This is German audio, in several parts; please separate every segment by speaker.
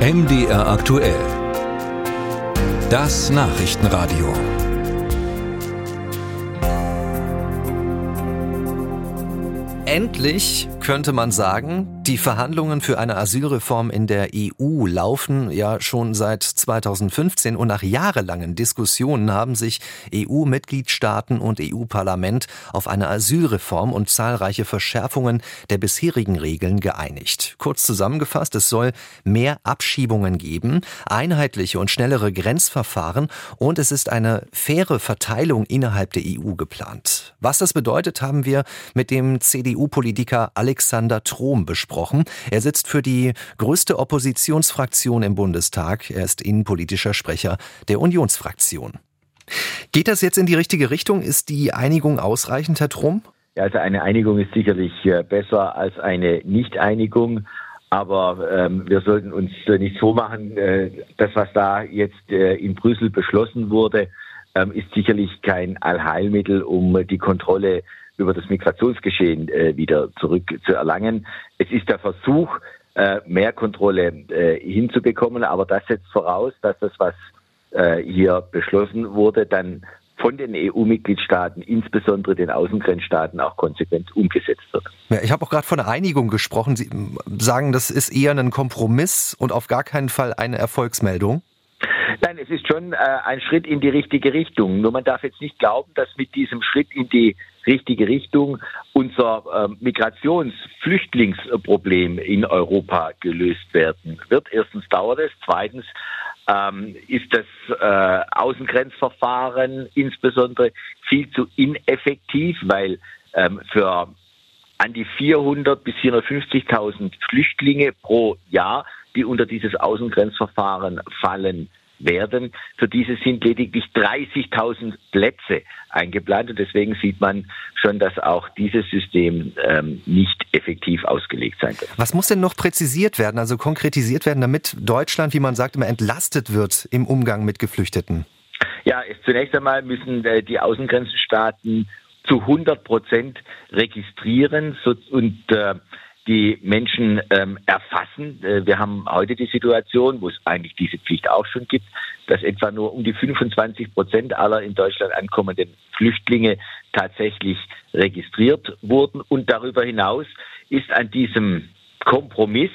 Speaker 1: MDR aktuell. Das Nachrichtenradio.
Speaker 2: Endlich könnte man sagen, die Verhandlungen für eine Asylreform in der EU laufen ja schon seit 2015 und nach jahrelangen Diskussionen haben sich EU-Mitgliedstaaten und EU-Parlament auf eine Asylreform und zahlreiche Verschärfungen der bisherigen Regeln geeinigt. Kurz zusammengefasst, es soll mehr Abschiebungen geben, einheitliche und schnellere Grenzverfahren und es ist eine faire Verteilung innerhalb der EU geplant. Was das bedeutet, haben wir mit dem CDU CDU-Politiker Alexander Trom besprochen. Er sitzt für die größte Oppositionsfraktion im Bundestag. Er ist innenpolitischer Sprecher der Unionsfraktion. Geht das jetzt in die richtige Richtung? Ist die Einigung ausreichend, Herr Trom?
Speaker 3: Ja, also eine Einigung ist sicherlich äh, besser als eine Nicht-Einigung. Aber ähm, wir sollten uns nicht so machen, äh, das, was da jetzt äh, in Brüssel beschlossen wurde, ähm, ist sicherlich kein Allheilmittel, um die Kontrolle über das Migrationsgeschehen äh, wieder zurückzuerlangen. Es ist der Versuch, äh, mehr Kontrolle äh, hinzubekommen, aber das setzt voraus, dass das, was äh, hier beschlossen wurde, dann von den EU-Mitgliedstaaten, insbesondere den Außengrenzstaaten, auch konsequent umgesetzt wird.
Speaker 2: Ja, ich habe auch gerade von einer Einigung gesprochen. Sie sagen, das ist eher ein Kompromiss und auf gar keinen Fall eine Erfolgsmeldung.
Speaker 3: Nein, es ist schon äh, ein Schritt in die richtige Richtung. Nur man darf jetzt nicht glauben, dass mit diesem Schritt in die richtige Richtung unser äh, Migrationsflüchtlingsproblem in Europa gelöst werden wird. Erstens dauert es, zweitens ähm, ist das äh, Außengrenzverfahren insbesondere viel zu ineffektiv, weil ähm, für an die 400 bis 450.000 Flüchtlinge pro Jahr, die unter dieses Außengrenzverfahren fallen, werden. Für diese sind lediglich 30.000 Plätze eingeplant und deswegen sieht man schon, dass auch dieses System ähm, nicht effektiv ausgelegt sein wird.
Speaker 2: Was muss denn noch präzisiert werden, also konkretisiert werden, damit Deutschland, wie man sagt, immer entlastet wird im Umgang mit Geflüchteten?
Speaker 3: Ja, zunächst einmal müssen äh, die Außengrenzenstaaten zu 100 Prozent registrieren und äh, die Menschen ähm, erfassen. Äh, wir haben heute die Situation, wo es eigentlich diese Pflicht auch schon gibt, dass etwa nur um die 25 Prozent aller in Deutschland ankommenden Flüchtlinge tatsächlich registriert wurden. Und darüber hinaus ist an diesem Kompromiss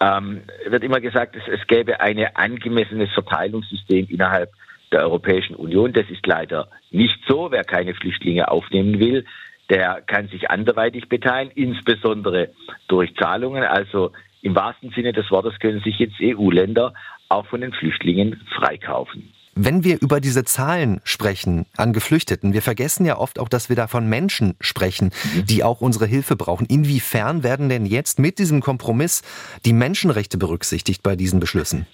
Speaker 3: ähm, wird immer gesagt, es, es gäbe ein angemessenes Verteilungssystem innerhalb der Europäischen Union. Das ist leider nicht so. Wer keine Flüchtlinge aufnehmen will, der kann sich anderweitig beteiligen, insbesondere durch Zahlungen. Also im wahrsten Sinne des Wortes können sich jetzt EU-Länder auch von den Flüchtlingen freikaufen.
Speaker 2: Wenn wir über diese Zahlen sprechen an Geflüchteten, wir vergessen ja oft auch, dass wir da von Menschen sprechen, mhm. die auch unsere Hilfe brauchen. Inwiefern werden denn jetzt mit diesem Kompromiss die Menschenrechte berücksichtigt bei diesen Beschlüssen?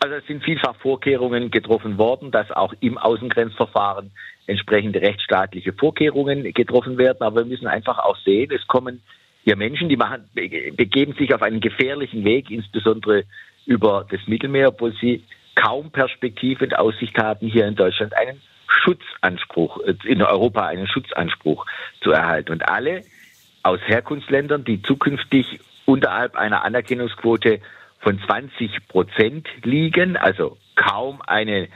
Speaker 3: Also es sind vielfach Vorkehrungen getroffen worden, dass auch im Außengrenzverfahren entsprechende rechtsstaatliche Vorkehrungen getroffen werden. Aber wir müssen einfach auch sehen, es kommen hier Menschen, die machen, begeben sich auf einen gefährlichen Weg, insbesondere über das Mittelmeer, obwohl sie kaum Perspektive und Aussicht haben, hier in Deutschland einen Schutzanspruch, äh, in Europa einen Schutzanspruch zu erhalten. Und alle aus Herkunftsländern, die zukünftig unterhalb einer Anerkennungsquote von 20 Prozent liegen, also kaum eine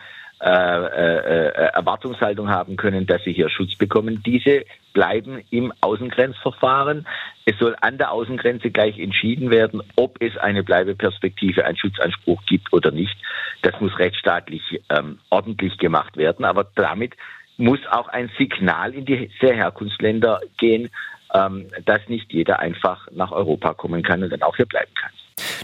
Speaker 3: äh, äh, äh, Erwartungshaltung haben können, dass sie hier Schutz bekommen. Diese bleiben im Außengrenzverfahren. Es soll an der Außengrenze gleich entschieden werden, ob es eine Bleibeperspektive, einen Schutzanspruch gibt oder nicht. Das muss rechtsstaatlich ähm, ordentlich gemacht werden. Aber damit muss auch ein Signal in diese Herkunftsländer gehen, ähm, dass nicht jeder einfach nach Europa kommen kann und dann auch hier bleiben kann.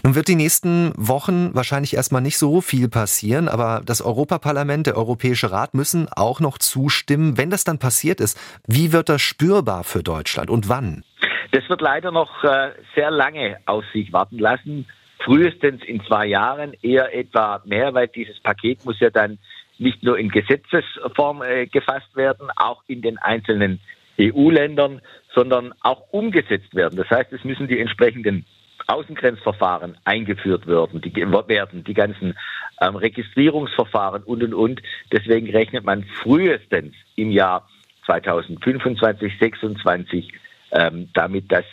Speaker 2: Nun wird die nächsten Wochen wahrscheinlich erstmal nicht so viel passieren, aber das Europaparlament, der Europäische Rat müssen auch noch zustimmen. Wenn das dann passiert ist, wie wird das spürbar für Deutschland und wann?
Speaker 3: Das wird leider noch äh, sehr lange auf sich warten lassen. Frühestens in zwei Jahren, eher etwa mehr, weil dieses Paket muss ja dann nicht nur in Gesetzesform äh, gefasst werden, auch in den einzelnen EU-Ländern, sondern auch umgesetzt werden. Das heißt, es müssen die entsprechenden Außengrenzverfahren eingeführt werden, die werden, die ganzen ähm, Registrierungsverfahren und und und. Deswegen rechnet man frühestens im Jahr 2025, 2026 ähm, damit, dass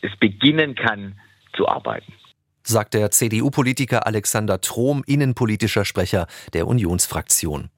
Speaker 3: es beginnen kann zu arbeiten.
Speaker 2: sagt der CDU-Politiker Alexander Trom, innenpolitischer Sprecher der Unionsfraktion.